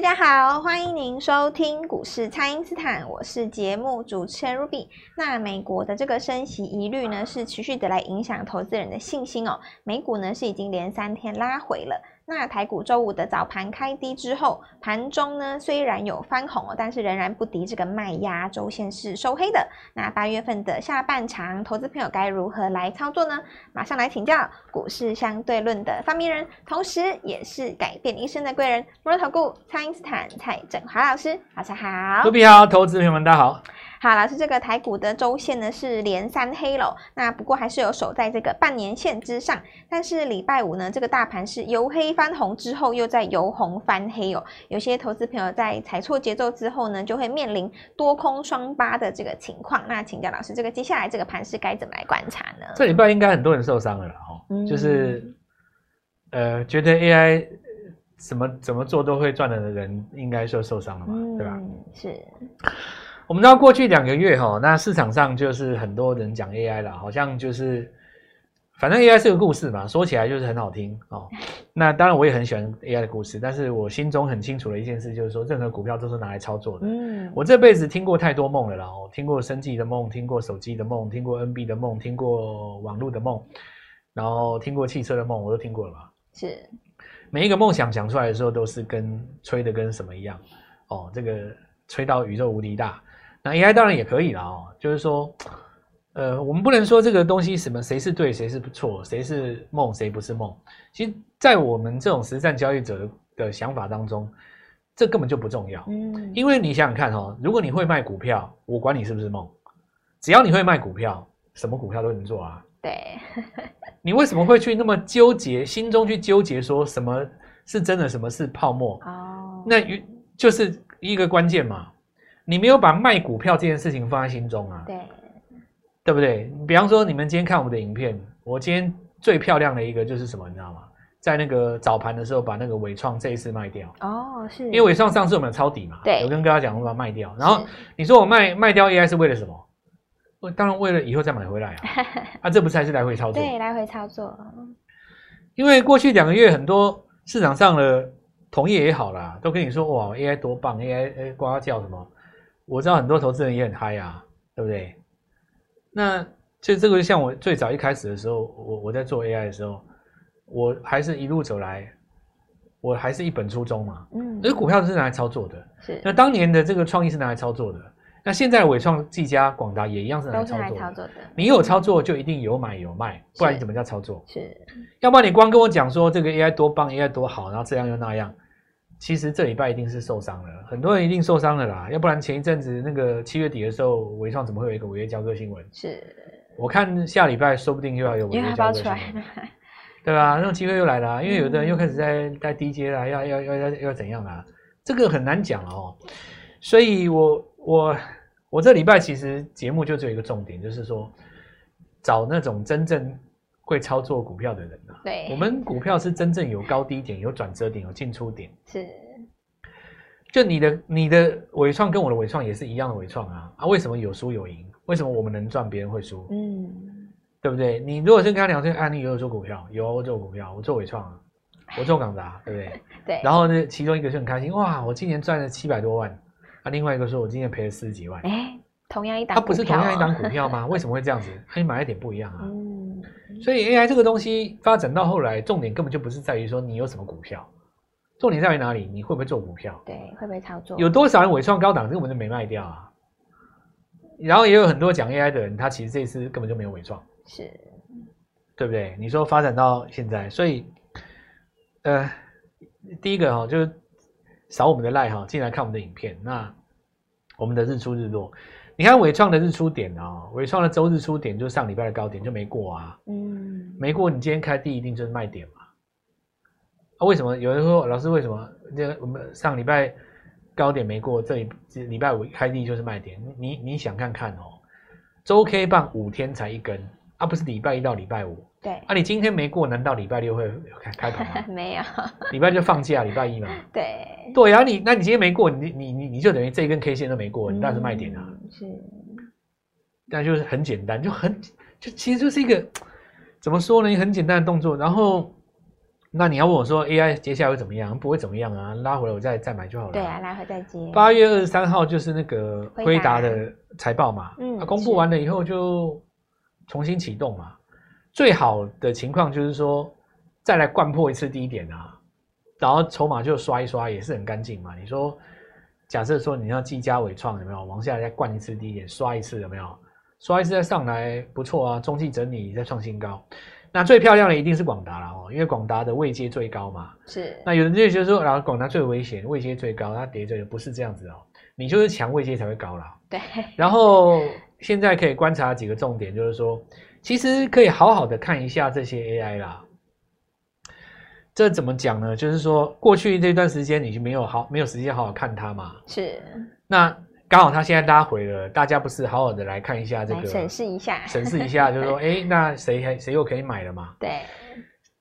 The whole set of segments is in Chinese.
大家好，欢迎您收听股市蔡因斯坦，我是节目主持人 Ruby。那美国的这个升息疑虑呢，是持续的来影响投资人的信心哦。美股呢是已经连三天拉回了。那台股周五的早盘开低之后，盘中呢虽然有翻红，但是仍然不敌这个卖压，周线是收黑的。那八月份的下半场，投资朋友该如何来操作呢？马上来请教股市相对论的发明人，同时也是改变一生的贵人——摩尔投顾蔡因斯坦蔡振华老师，早上好。卢比好，投资朋友们大家好。好，老师，这个台股的周线呢是连三黑了，那不过还是有守在这个半年线之上。但是礼拜五呢，这个大盘是由黑翻红之后，又在由红翻黑哦。有些投资朋友在踩错节奏之后呢，就会面临多空双八的这个情况。那请教老师，这个接下来这个盘是该怎么来观察呢？这礼拜应该很多人受伤了啦，哦、嗯，就是呃，觉得 AI 怎么怎么做都会赚的人，应该就受伤了嘛，嗯、对吧？是。我们知道过去两个月哈，那市场上就是很多人讲 AI 了，好像就是反正 AI 是个故事嘛，说起来就是很好听哦。那当然我也很喜欢 AI 的故事，但是我心中很清楚的一件事就是说，任何股票都是拿来操作的。嗯，我这辈子听过太多梦了啦，哦，听过生技的梦，听过手机的梦，听过 NB 的梦，听过网络的梦，然后听过汽车的梦，我都听过了嘛。是，每一个梦想讲出来的时候，都是跟吹的跟什么一样哦，这个吹到宇宙无敌大。那 AI 当然也可以了哦，就是说，呃，我们不能说这个东西什么谁是对，谁是不错，谁是梦，谁不是梦。其实，在我们这种实战交易者的的想法当中，这根本就不重要。嗯，因为你想想看哦，如果你会卖股票，我管你是不是梦，只要你会卖股票，什么股票都能做啊。对。你为什么会去那么纠结，心中去纠结说什么是真的，什么是泡沫？哦，那就是一个关键嘛。你没有把卖股票这件事情放在心中啊？对，对不对？比方说，你们今天看我们的影片，我今天最漂亮的一个就是什么，你知道吗？在那个早盘的时候，把那个纬创这一次卖掉。哦，是。因为纬创上次我们抄底嘛，对，我跟大家讲，我把它卖掉。然后你说我卖卖掉 AI 是为了什么？我当然为了以后再买回来啊。啊，这不是还是来回操作？对，来回操作。因为过去两个月，很多市场上的同业也好啦，都跟你说哇，AI 多棒，AI 呱呱叫什么？我知道很多投资人也很嗨啊，对不对？那就这个就像我最早一开始的时候，我我在做 AI 的时候，我还是一路走来，我还是一本初衷嘛。嗯，那股票是拿来操作的。是。那当年的这个创意是拿来操作的，那现在伟创、技嘉、广达也一样是拿来操作的。操作的。你有操作就一定有买有卖，不然你怎么叫操作？是。是要不然你光跟我讲说这个 AI 多棒，AI 多好，然后这样又那样。其实这礼拜一定是受伤了，很多人一定受伤了啦，要不然前一阵子那个七月底的时候，伟创怎么会有一个违约交割新闻？是，我看下礼拜说不定又要有违约交割新闻，对吧？那种机会又来了，因为有的人又开始在在低阶了，要要要要要怎样啊？这个很难讲哦。所以我我我这礼拜其实节目就只有一个重点，就是说找那种真正。会操作股票的人啊，对，我们股票是真正有高低点、有转折点、有进出点。是，就你的你的纬创跟我的纬创也是一样的纬创啊啊！为什么有输有赢？为什么我们能赚，别人会输？嗯，对不对？你如果是跟他讲说，啊，你有做股票，有我做股票，我做纬创啊，我做港达，对不对？对。然后呢，其中一个就很开心，哇，我今年赚了七百多万，啊，另外一个说我今年赔了四十几万。哎，同样一档，它不是同样一档股票吗？为什么会这样子？他买一点不一样啊。嗯。所以 AI 这个东西发展到后来，重点根本就不是在于说你有什么股票，重点在于哪里？你会不会做股票？对，会不会操作？有多少人伪创高档根本就没卖掉啊？然后也有很多讲 AI 的人，他其实这次根本就没有伪创，是，对不对？你说发展到现在，所以，呃，第一个哈，就是扫我们的 LINE 哈，进来看我们的影片，那我们的日出日落。你看伟创的日出点哦，伟创的周日出点就是上礼拜的高点就没过啊，嗯，没过，你今天开低一定就是卖点嘛。啊，为什么有人说老师为什么这我们上礼拜高点没过，这里礼拜五开低就是卖点？你你想看看哦，周 K 棒五天才一根，啊，不是礼拜一到礼拜五。对啊，你今天没过，难道礼拜六会开开盘吗？没有，礼拜就放假，礼拜一嘛。对对啊，你那你今天没过，你你你你就等于这一根 K 线都没过，你当然是卖点啊。是，那就是很简单，就很就其实就是一个怎么说呢？很简单的动作。然后那你要问我说 AI 接下来会怎么样？不会怎么样啊，拉回来我再再买就好了。对啊，拉回再接。八月二十三号就是那个辉达的财报嘛，嗯，公布完了以后就重新启动嘛。最好的情况就是说再来灌破一次低点啊，然后筹码就刷一刷也是很干净嘛。你说假设说你要技嘉伟创有没有往下再灌一次低点，刷一次有没有？刷一次再上来不错啊，中继整理再创新高。那最漂亮的一定是广达了哦，因为广达的位阶最高嘛。是。那有人就觉得说，然后广达最危险，位阶最高，它跌着不是这样子哦。你就是强位阶才会高啦。对。然后现在可以观察几个重点，就是说，其实可以好好的看一下这些 AI 啦。这怎么讲呢？就是说，过去这段时间你就没有好没有时间好好看它嘛。是。那。刚好它现在拉回了，大家不是好好的来看一下这个，审视一下，审视一下，就是说，哎、欸，那谁还谁又可以买了嘛？对，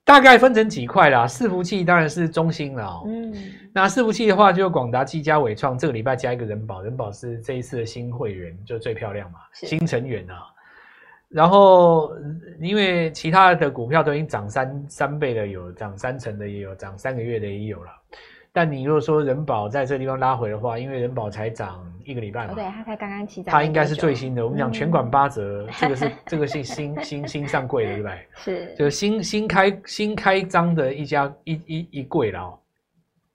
大概分成几块啦。伺服器当然是中心了、喔，嗯，那伺服器的话，就广达、技嘉、伟创，这个礼拜加一个人保，人保是这一次的新会员，就最漂亮嘛，新成员啊。然后因为其他的股票都已经涨三三倍的，有涨三成的，也有涨三个月的，也有了。但你如果说人保在这个地方拉回的话，因为人保才涨一个礼拜嘛，对，它才刚刚起涨，它应该是最新的。我们讲全馆八折，嗯、这个是这个是新新新上柜的，对不对？是，就是新新开新开张的一家一一一柜了哦。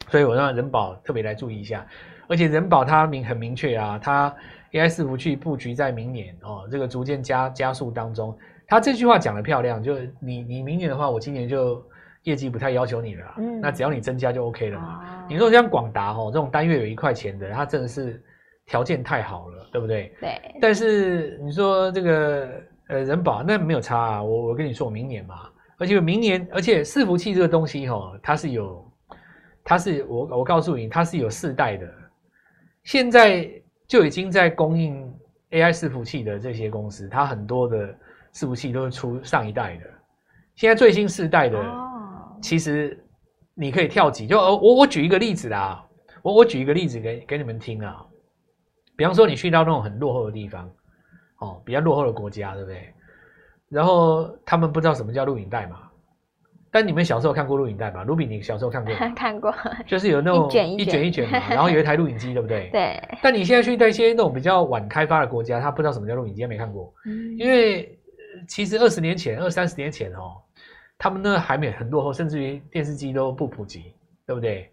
所以我让人保特别来注意一下，而且人保它明很明确啊，它 AI 伺服器布局在明年哦，这个逐渐加加速当中。他这句话讲的漂亮，就你你明年的话，我今年就。业绩不太要求你了，嗯，那只要你增加就 OK 了嘛。哦、你说像广达哦这种单月有一块钱的，它真的是条件太好了，对不对？对。但是你说这个呃人保那没有差啊，我我跟你说，我明年嘛，而且明年，而且伺服器这个东西哈，它是有，它是我我告诉你，它是有四代的，现在就已经在供应 AI 伺服器的这些公司，它很多的伺服器都是出上一代的，现在最新四代的。哦其实你可以跳级，就我我举一个例子啦，我我举一个例子给给你们听啊。比方说你去到那种很落后的地方，哦，比较落后的国家，对不对？然后他们不知道什么叫录影带嘛，但你们小时候看过录影带吧？卢比，你小时候看过吗？看过，就是有那种一卷一卷，一卷嘛，然后有一台录影机，对不对？对。但你现在去到一些那种比较晚开发的国家，他不知道什么叫录影机，没看过。嗯。因为其实二十年前、二三十年前哦。他们呢还没很落后，甚至于电视机都不普及，对不对？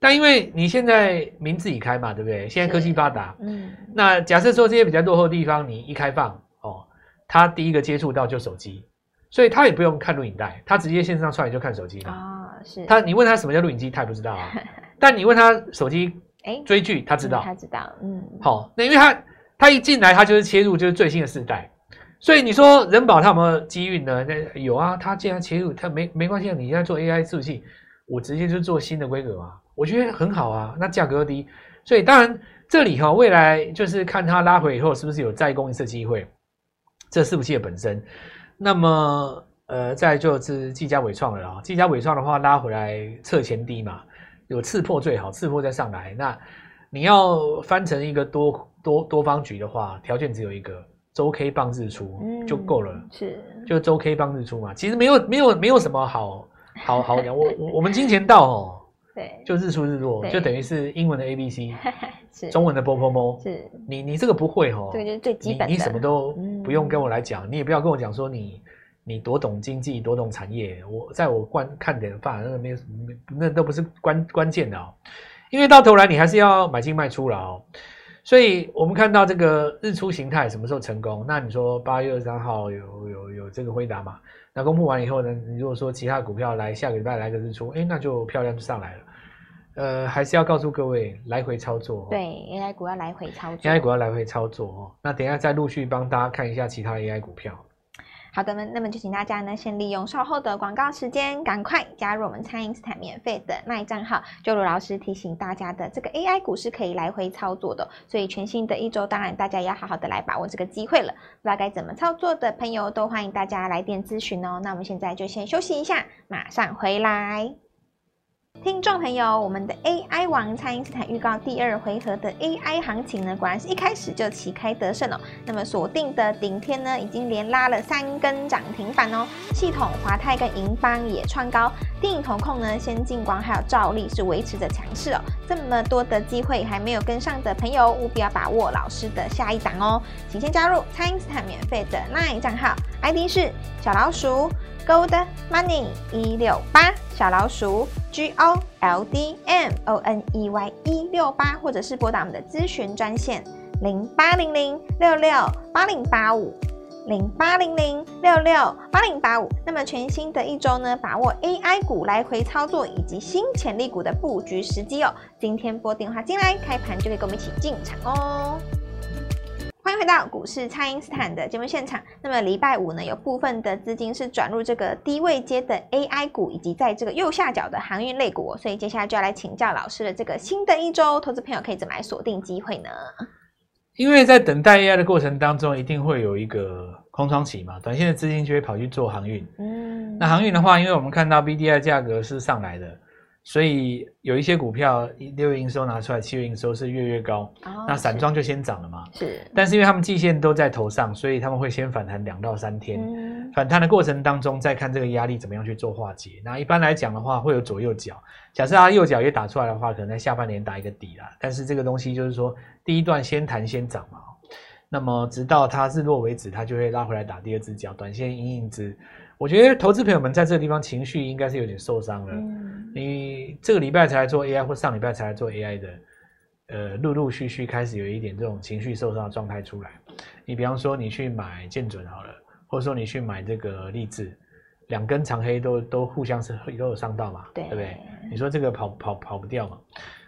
但因为你现在民自己开嘛，对不对？现在科技发达，嗯，那假设说这些比较落后的地方，你一开放哦，他第一个接触到就手机，所以他也不用看录影带，他直接线上出来就看手机了啊、哦。是，他你问他什么叫录影机，他也不知道啊。但你问他手机，哎，追剧他知道，他知道，嗯。好，那因为他他一进来，他就是切入就是最新的世代。所以你说人保他有没有机运呢？那有啊，他既然切入，他没没关系啊。你现在做 AI 伺服器，我直接就做新的规格嘛，我觉得很好啊。那价格又低，所以当然这里哈，未来就是看它拉回以后是不是有再攻一次机会。这伺服器的本身，那么呃，再就是技嘉伟创了啊。技嘉伟创的话拉回来测前低嘛，有刺破最好，刺破再上来。那你要翻成一个多多多方局的话，条件只有一个。周 K 棒日出就够了，嗯，是。就周 K 棒日出嘛，其实没有没有没有什么好好好讲。我我我们金钱到哦，对，就日出日落，就等于是英文的 A B C，中文的波波波，是。你你这个不会哦，这个就是最基本的，你你什么都不用跟我来讲，嗯，你也不要跟我讲说你你多懂经济多懂产业，我在我观看点范那个没有那都不是关关键的哦，因为到头来你还是要买进卖出了哦。所以我们看到这个日出形态什么时候成功？那你说八月二十三号有有有这个回答嘛？那公布完以后呢？你如果说其他股票来下个礼拜来个日出，哎，那就漂亮就上来了。呃，还是要告诉各位来回操作。对，AI 股要来回操作。AI 股要来回操作哦。那等一下再陆续帮大家看一下其他 AI 股票。好的，那么就请大家呢，先利用稍后的广告时间，赶快加入我们蔡因斯坦免费的卖账号。就如老师提醒大家的，这个 AI 股是可以来回操作的，所以全新的一周，当然大家要好好的来把握这个机会了。不知道该怎么操作的朋友，都欢迎大家来电咨询哦。那我们现在就先休息一下，马上回来。听众朋友，我们的 AI 王蔡因斯坦预告第二回合的 AI 行情呢，果然是一开始就旗开得胜哦。那么锁定的顶天呢，已经连拉了三根涨停板哦。系统华泰跟银邦也创高，电影投控呢，先进光还有兆利是维持着强势哦。这么多的机会还没有跟上的朋友，务必要把握老师的下一档哦。请先加入蔡因斯坦免费的 LINE 账号，ID 是小老鼠。Gold Money 一六八小老鼠 G O L D M O N E Y 一六八，或者是拨打我们的咨询专线零八零零六六八零八五零八零零六六八零八五。那么全新的一周呢，把握 AI 股来回操作以及新潜力股的布局时机哦。今天拨电话进来，开盘就可以跟我们一起进场哦。欢迎回到股市，蔡因斯坦的节目现场。那么礼拜五呢，有部分的资金是转入这个低位阶的 AI 股，以及在这个右下角的航运类股。所以接下来就要来请教老师的这个新的一周，投资朋友可以怎么来锁定机会呢？因为在等待 AI 的过程当中，一定会有一个空窗期嘛，短线的资金就会跑去做航运。嗯，那航运的话，因为我们看到 BDI 价格是上来的。所以有一些股票六月营收拿出来，七月营收是月月高，哦、那散装就先涨了嘛。是，但是因为他们季线都在头上，所以他们会先反弹两到三天。嗯、反弹的过程当中，再看这个压力怎么样去做化解。那一般来讲的话，会有左右脚。假设它右脚也打出来的话，可能在下半年打一个底啦。但是这个东西就是说，第一段先弹先涨嘛。那么直到它日落为止，它就会拉回来打第二只脚，短线阴影之。我觉得投资朋友们在这个地方情绪应该是有点受伤了。嗯、你这个礼拜才来做 AI，或上礼拜才来做 AI 的，呃，陆陆续续开始有一点这种情绪受伤的状态出来。你比方说你去买建准好了，或者说你去买这个力智，两根长黑都都互相是都有伤到嘛，对，对不对？你说这个跑跑跑不掉嘛？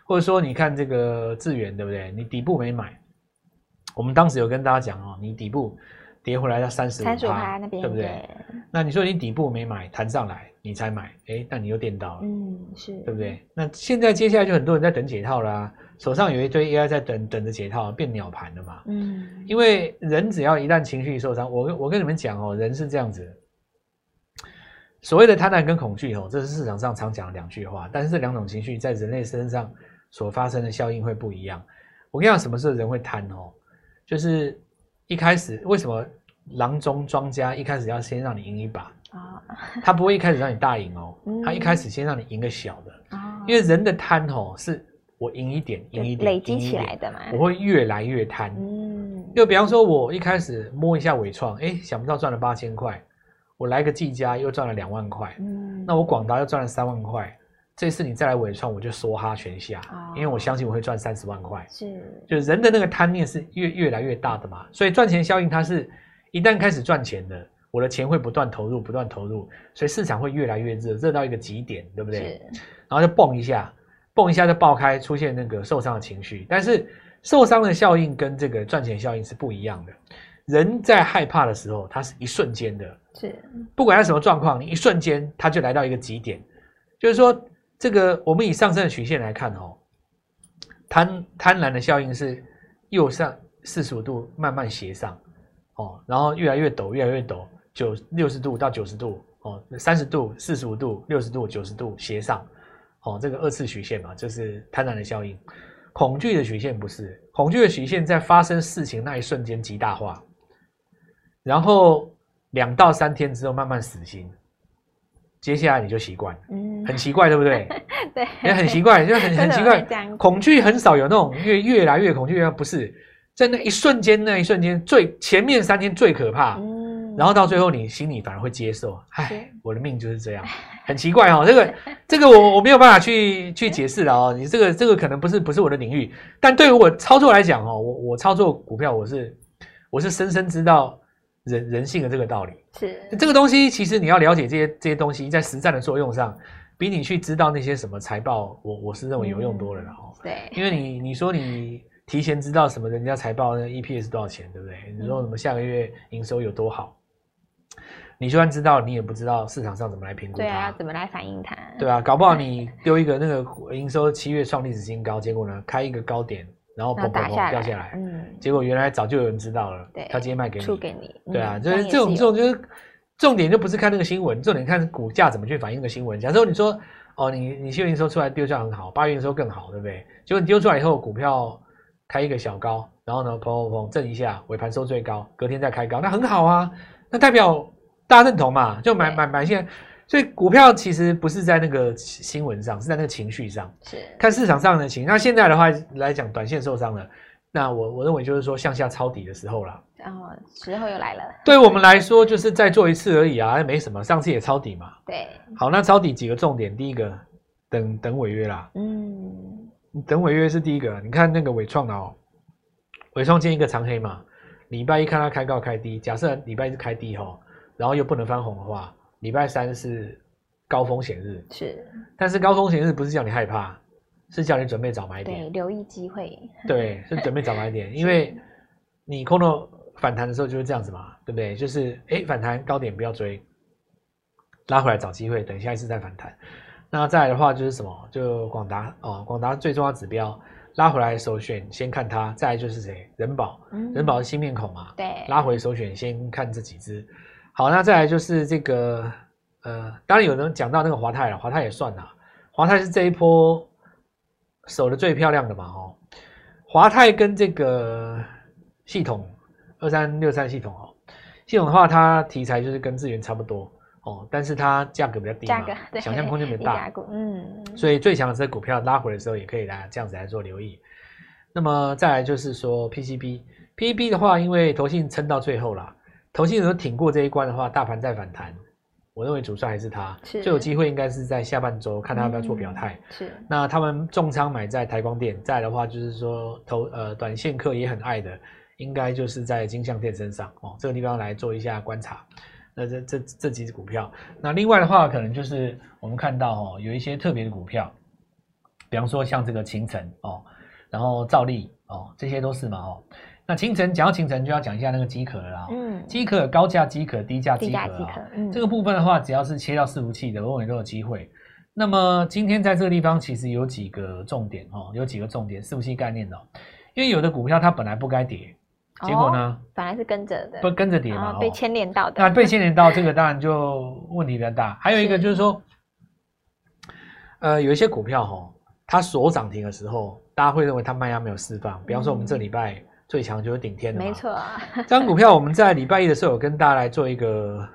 或者说你看这个智远对不对？你底部没买，我们当时有跟大家讲哦，你底部。跌回来到三十五趴，那边对不对？对，那你说你底部没买，弹上来你才买，哎，那你又垫到了，嗯，是对不对？那现在接下来就很多人在等解套啦，手上有一堆 AI 在等等着解套，变鸟盘了嘛，嗯，因为人只要一旦情绪受伤，我我跟你们讲哦，人是这样子，所谓的贪婪跟恐惧哦，这是市场上常讲的两句话，但是这两种情绪在人类身上所发生的效应会不一样。我跟你讲，什么时候人会贪哦？就是。一开始为什么郎中庄家一开始要先让你赢一把啊？他不会一开始让你大赢哦，他一开始先让你赢个小的，因为人的贪哦，是我赢一点赢一点累积起来的嘛，我会越来越贪。嗯，就比方说我一开始摸一下伟创，哎，想不到赚了八千块，我来个技嘉又赚了两万块，嗯，那我广达又赚了三万块。这次你再来纬创，我就梭哈全下，哦、因为我相信我会赚三十万块。是，就是人的那个贪念是越越来越大的嘛，所以赚钱效应它是一旦开始赚钱的，我的钱会不断投入，不断投入，所以市场会越来越热，热到一个极点，对不对？然后就蹦一下，蹦一下就爆开，出现那个受伤的情绪。但是受伤的效应跟这个赚钱效应是不一样的。人在害怕的时候，它是一瞬间的，是不管它什么状况，你一瞬间它就来到一个极点，就是说。这个我们以上升的曲线来看哦，贪贪婪的效应是右上四十五度慢慢斜上哦，然后越来越陡，越来越陡，九六十度到九十度哦，三十度、四十五度、六十度、九十度斜上哦，这个二次曲线嘛，这是贪婪的效应。恐惧的曲线不是，恐惧的曲线在发生事情那一瞬间极大化，然后两到三天之后慢慢死心。接下来你就习惯，嗯，很奇怪，对不对？对，也很奇怪，就很很奇怪。恐惧很少有那种越越来越恐惧，不是在那一瞬间，那一瞬间最前面三天最可怕，嗯，然后到最后你心里反而会接受，唉，我的命就是这样，很奇怪哦。这个 这个我我没有办法去去解释了哦。你这个这个可能不是不是我的领域，但对于我操作来讲哦，我我操作股票我是我是深深知道。人人性的这个道理是这个东西，其实你要了解这些这些东西在实战的作用上，比你去知道那些什么财报，我我是认为有用多了哈。对，因为你你说你提前知道什么人家财报那 EPS 多少钱，对不对？你说什么下个月营收有多好，你就算知道，你也不知道市场上怎么来评估它，对啊，怎么来反映它？对啊，搞不好你丢一个那个营收七月创历史新高，结果呢开一个高点。然后砰砰砰掉下来，嗯，结果原来早就有人知道了，对，他直接卖给你，出给你，对啊，就是这种这种就是重点就不是看那个新闻，重点看股价怎么去反映那个新闻。假如说你说哦，你你七月营收出来丢价很好，八月营收更好，对不对？结果你丢出来以后，股票开一个小高，然后呢，砰砰砰震一下，尾盘收最高，隔天再开高，那很好啊，那代表大家认同嘛，就买买买现在。所以股票其实不是在那个新闻上，是在那个情绪上，是看市场上的情绪。那现在的话来讲，短线受伤了，那我我认为就是说向下抄底的时候了。然后时候又来了。对我们来说，就是再做一次而已啊，没什么。上次也抄底嘛。对。好，那抄底几个重点，第一个等等违约啦。嗯。等违约是第一个，你看那个伟创哦，伟创建一个长黑嘛，礼拜一看它开高开低，假设礼拜一是开低哈，然后又不能翻红的话。礼拜三是高风险日，是，但是高风险日不是叫你害怕，是叫你准备早买点，对，留意机会，对，是准备早买点，因为你空头反弹的时候就是这样子嘛，对不对？就是哎、欸，反弹高点不要追，拉回来找机会，等下一次再反弹。那再来的话就是什么？就广达哦，广达最重要指标拉回来首选先看它，再来就是谁？仁宝，仁、嗯、宝是新面孔嘛，对，拉回首选先看这几只。好，那再来就是这个，呃，当然有人讲到那个华泰了，华泰也算啦，华泰是这一波守的最漂亮的嘛，哦，华泰跟这个系统二三六三系统哦，系统的话，它题材就是跟智源差不多哦，但是它价格比较低嘛，想象空间比较大，嗯，所以最强的这个股票拉回的时候，也可以来这样子来做留意。那么再来就是说 PCB，PCB 的话，因为投信撑到最后了。投信人挺过这一关的话，大盘再反弹，我认为主帅还是他，最有机会应该是在下半周，看他要不要做表态。是，那他们重仓买在台光电，在的话就是说投呃短线客也很爱的，应该就是在金像电身上哦，这个地方来做一下观察。那这这这几只股票，那另外的话可能就是我们看到哦，有一些特别的股票，比方说像这个勤诚哦，然后兆利哦，这些都是嘛哦。那清晨讲到清晨，就要讲一下那个机壳了啦。嗯，机壳高价机壳、低价机壳啊。嗯，这个部分的话，只要是切到伺服器的，我认为都有机会。那么今天在这个地方，其实有几个重点哦，有几个重点伺服器概念的。因为有的股票它本来不该跌，结果呢，本来是跟着的，不跟着跌嘛，被牵连到的。那被牵连到这个，当然就问题比较大。还有一个就是说，呃，有一些股票哈，它锁涨停的时候，大家会认为它卖压没有释放。比方说，我们这礼拜。最强就是顶天的，没错啊。这张股票我们在礼拜一的时候有跟大家来做一个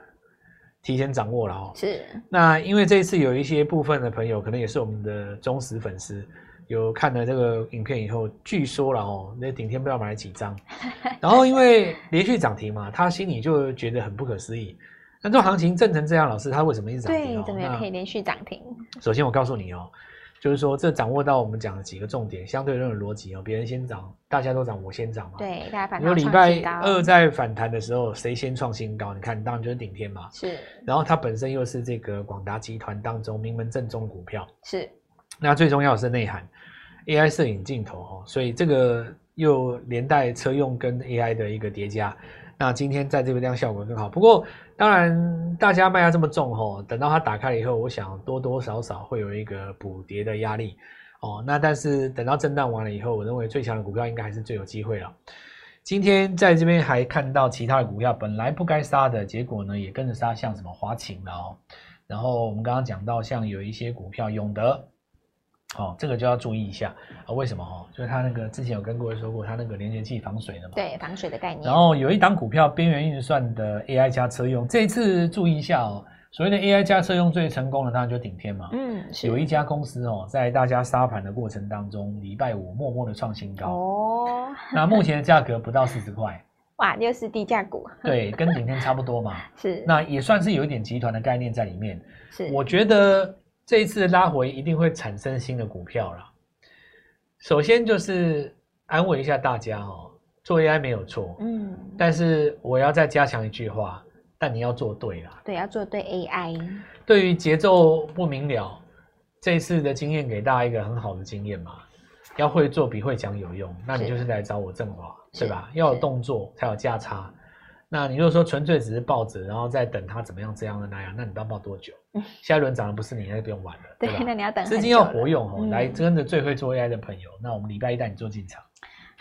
提前掌握了哦。是。那因为这一次有一些部分的朋友，可能也是我们的忠实粉丝，有看了这个影片以后，据说了哦，那顶天不知道买了几张。然后因为连续涨停嘛，他心里就觉得很不可思议。那这种行情震成这样，老师他为什么一直涨停？对，怎么也可以连续涨停？首先我告诉你哦。就是说，这掌握到我们讲的几个重点，相对论的逻辑哦，别人先涨，大家都涨，我先涨嘛。对，大家反礼拜二在反弹的时候，谁先创新高？你看，当然就是顶天嘛。是。然后它本身又是这个广达集团当中名门正宗股票。是。那最重要的是内涵，AI 摄影镜头哦，所以这个又连带车用跟 AI 的一个叠加。那今天在这边这样效果更好，不过当然大家卖压这么重吼，等到它打开了以后，我想多多少少会有一个补跌的压力哦。那但是等到震荡完了以后，我认为最强的股票应该还是最有机会了。今天在这边还看到其他的股票本来不该杀的结果呢，也跟着杀，像什么华擎了哦。然后我们刚刚讲到像有一些股票永德。哦，这个就要注意一下啊！为什么哈？就是它那个之前有跟各位说过，它那个连接器防水的嘛。对，防水的概念。然后有一档股票边缘运算的 AI 加车用，这一次注意一下哦。所谓的 AI 加车用最成功的，当然就顶天嘛。嗯，是。有一家公司哦，在大家杀盘的过程当中，礼拜五默默的创新高。哦。那目前的价格不到四十块。哇，又是低价股。对，跟顶天差不多嘛。是。那也算是有一点集团的概念在里面。是。我觉得。这一次拉回一定会产生新的股票了。首先就是安慰一下大家哦，做 AI 没有错，嗯，但是我要再加强一句话，但你要做对啦。对，要做对 AI。对于节奏不明了，这一次的经验给大家一个很好的经验嘛，要会做比会讲有用。那你就是来找我振华，对吧？要有动作才有价差。那你如果说纯粹只是抱着，然后再等它怎么样这样的那样，那你不知道抱多久？嗯、下一轮涨的不是你，那就不用玩了，对吧？那你要等。资金要活用哦，嗯、来跟着最会做 AI 的朋友，那我们礼拜一带你做进场。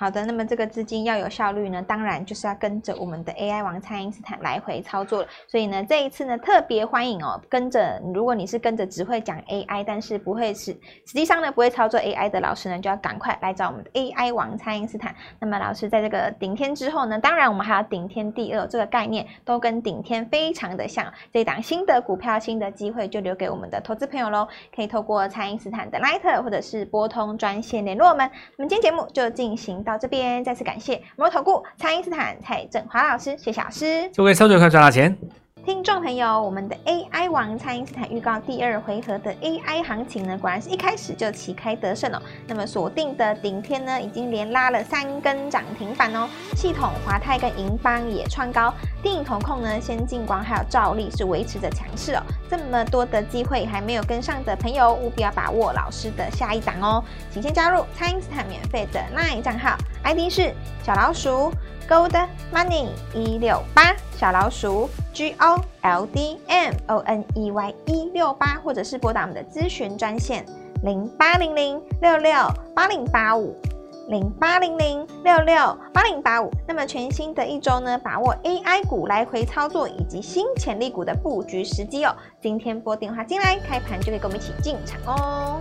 好的，那么这个资金要有效率呢，当然就是要跟着我们的 AI 王蔡因斯坦来回操作了。所以呢，这一次呢特别欢迎哦，跟着如果你是跟着只会讲 AI，但是不会是实际上呢不会操作 AI 的老师呢，就要赶快来找我们的 AI 王蔡因斯坦。那么老师在这个顶天之后呢，当然我们还要顶天第二这个概念，都跟顶天非常的像。这档新的股票、新的机会就留给我们的投资朋友喽，可以透过蔡因斯坦的 Line 或者是拨通专线联络我们。那么今天节目就进行到这边，再次感谢摩尔投顾蔡因斯坦蔡振华老师，谢谢老师，祝各位操作快赚大钱。听众朋友，我们的 AI 王蔡因斯坦预告第二回合的 AI 行情呢，果然是一开始就旗开得胜哦。那么锁定的顶天呢，已经连拉了三根涨停板哦。系统华泰跟银邦也创高，电影投控呢，先进光还有兆利是维持着强势哦。这么多的机会还没有跟上的朋友，务必要把握老师的下一档哦。请先加入蔡因斯坦免费的 LINE 账号，ID 是小老鼠。Gold Money 一六八小老鼠 G O L D M O N E Y 一六八，或者是拨打我们的咨询专线零八零零六六八零八五零八零零六六八零八五。那么全新的一周呢，把握 AI 股来回操作以及新潜力股的布局时机哦。今天拨电话进来，开盘就可以跟我们一起进场哦。